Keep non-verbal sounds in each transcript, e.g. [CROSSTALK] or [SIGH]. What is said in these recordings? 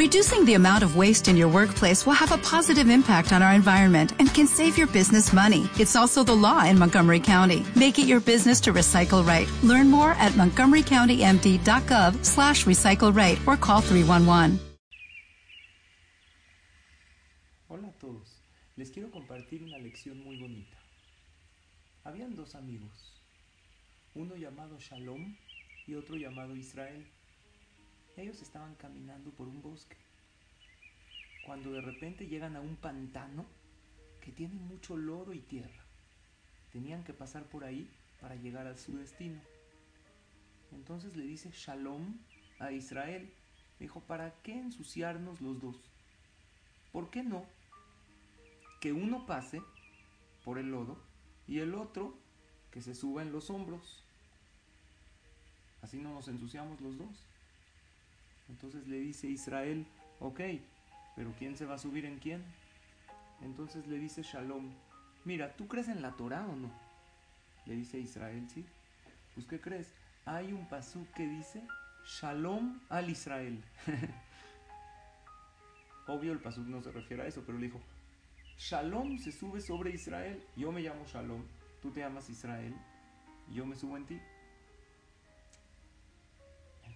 Reducing the amount of waste in your workplace will have a positive impact on our environment and can save your business money. It's also the law in Montgomery County. Make it your business to recycle right. Learn more at montgomerycountymd.gov slash recycle right or call 311. Hola a todos. Les quiero compartir una lección muy bonita. Habían dos amigos, uno llamado Shalom y otro llamado Israel. Ellos estaban caminando por un bosque, cuando de repente llegan a un pantano que tiene mucho lodo y tierra. Tenían que pasar por ahí para llegar a su destino. Entonces le dice Shalom a Israel. dijo, ¿para qué ensuciarnos los dos? ¿Por qué no? Que uno pase por el lodo y el otro que se suba en los hombros. Así no nos ensuciamos los dos. Entonces le dice Israel, ok, pero ¿quién se va a subir en quién? Entonces le dice Shalom, mira, ¿tú crees en la Torah o no? Le dice Israel, sí. Pues ¿qué crees? Hay un pasú que dice Shalom al Israel. [LAUGHS] Obvio el pasú no se refiere a eso, pero le dijo, Shalom se sube sobre Israel. Yo me llamo Shalom, tú te llamas Israel, yo me subo en ti.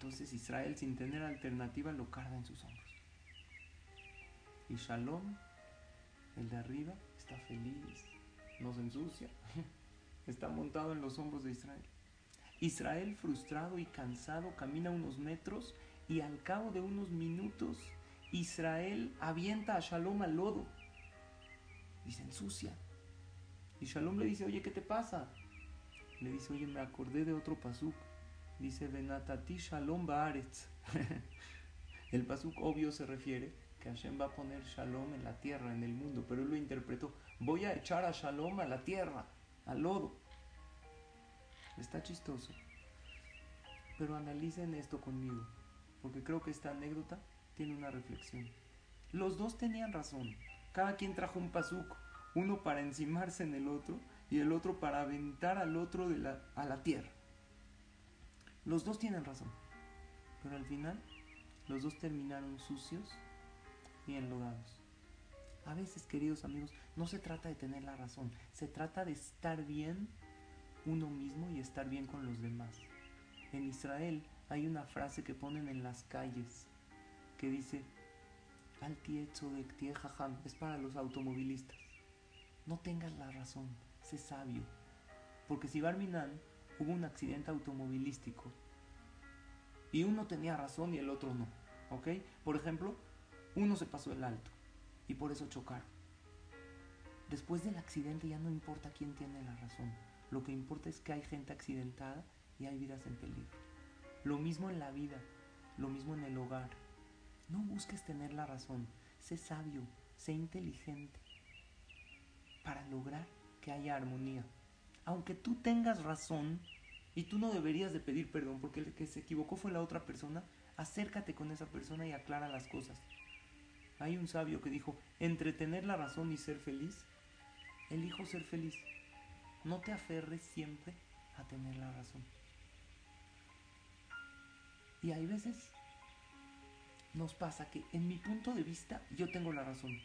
Entonces Israel, sin tener alternativa, lo carga en sus hombros. Y Shalom, el de arriba, está feliz, no se ensucia, [LAUGHS] está montado en los hombros de Israel. Israel, frustrado y cansado, camina unos metros y al cabo de unos minutos, Israel avienta a Shalom al lodo y se ensucia. Y Shalom le dice, oye, ¿qué te pasa? Le dice, oye, me acordé de otro pasuk Dice Benatati Shalom Baaretz. [LAUGHS] el pasuk obvio se refiere que Hashem va a poner Shalom en la tierra, en el mundo, pero él lo interpretó, voy a echar a Shalom a la tierra, al lodo. Está chistoso. Pero analicen esto conmigo, porque creo que esta anécdota tiene una reflexión. Los dos tenían razón. Cada quien trajo un pasuk, uno para encimarse en el otro y el otro para aventar al otro de a la tierra. Los dos tienen razón, pero al final los dos terminaron sucios y enlodados. A veces, queridos amigos, no se trata de tener la razón, se trata de estar bien uno mismo y estar bien con los demás. En Israel hay una frase que ponen en las calles que dice, Al de jajam, es para los automovilistas. No tengas la razón, sé sabio. Porque si Barminan hubo un accidente automovilístico y uno tenía razón y el otro no, ¿ok? Por ejemplo, uno se pasó el alto y por eso chocaron. Después del accidente ya no importa quién tiene la razón, lo que importa es que hay gente accidentada y hay vidas en peligro. Lo mismo en la vida, lo mismo en el hogar. No busques tener la razón, sé sabio, sé inteligente para lograr que haya armonía aunque tú tengas razón y tú no deberías de pedir perdón porque el que se equivocó fue la otra persona, acércate con esa persona y aclara las cosas. Hay un sabio que dijo, entre tener la razón y ser feliz, elijo ser feliz. No te aferres siempre a tener la razón. Y hay veces nos pasa que en mi punto de vista yo tengo la razón.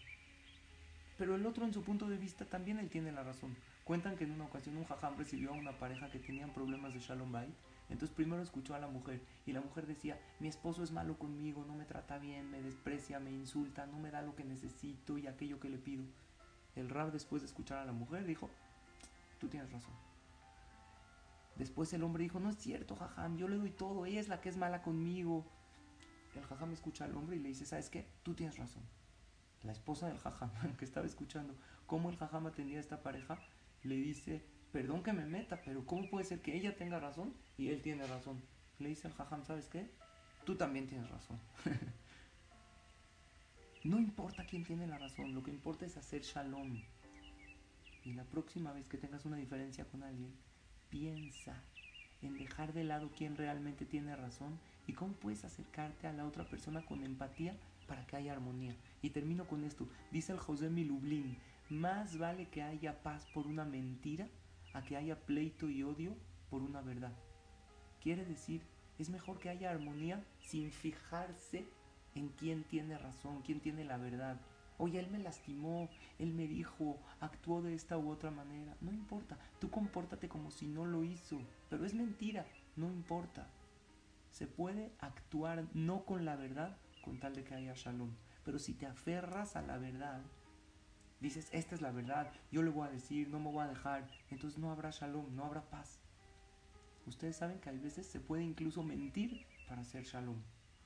Pero el otro en su punto de vista también él tiene la razón. Cuentan que en una ocasión un jajam recibió a una pareja que tenían problemas de Shalom Bay. Entonces primero escuchó a la mujer y la mujer decía, mi esposo es malo conmigo, no me trata bien, me desprecia, me insulta, no me da lo que necesito y aquello que le pido. El rab después de escuchar a la mujer dijo, tú tienes razón. Después el hombre dijo, no es cierto, jajam, yo le doy todo, ella es la que es mala conmigo. El jajam escucha al hombre y le dice, ¿sabes qué? Tú tienes razón. La esposa del jajam [LAUGHS] que estaba escuchando cómo el jajam atendía esta pareja, le dice, perdón que me meta, pero ¿cómo puede ser que ella tenga razón y él tiene razón? Le dice al jajam, ¿sabes qué? Tú también tienes razón. [LAUGHS] no importa quién tiene la razón, lo que importa es hacer shalom. Y la próxima vez que tengas una diferencia con alguien, piensa en dejar de lado quién realmente tiene razón y cómo puedes acercarte a la otra persona con empatía para que haya armonía. Y termino con esto. Dice el José Milublin, más vale que haya paz por una mentira a que haya pleito y odio por una verdad. Quiere decir, es mejor que haya armonía sin fijarse en quién tiene razón, quién tiene la verdad. Oye, él me lastimó, él me dijo, actuó de esta u otra manera. No importa, tú compórtate como si no lo hizo. Pero es mentira, no importa. Se puede actuar no con la verdad con tal de que haya shalom. Pero si te aferras a la verdad, dices, esta es la verdad, yo le voy a decir, no me voy a dejar, entonces no habrá shalom, no habrá paz. Ustedes saben que a veces se puede incluso mentir para hacer shalom.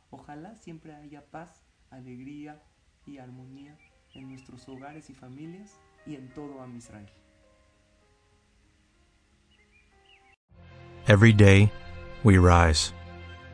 Ojalá siempre haya paz, alegría y armonía en nuestros hogares y familias y en todo Am Israel. Every day, we rise,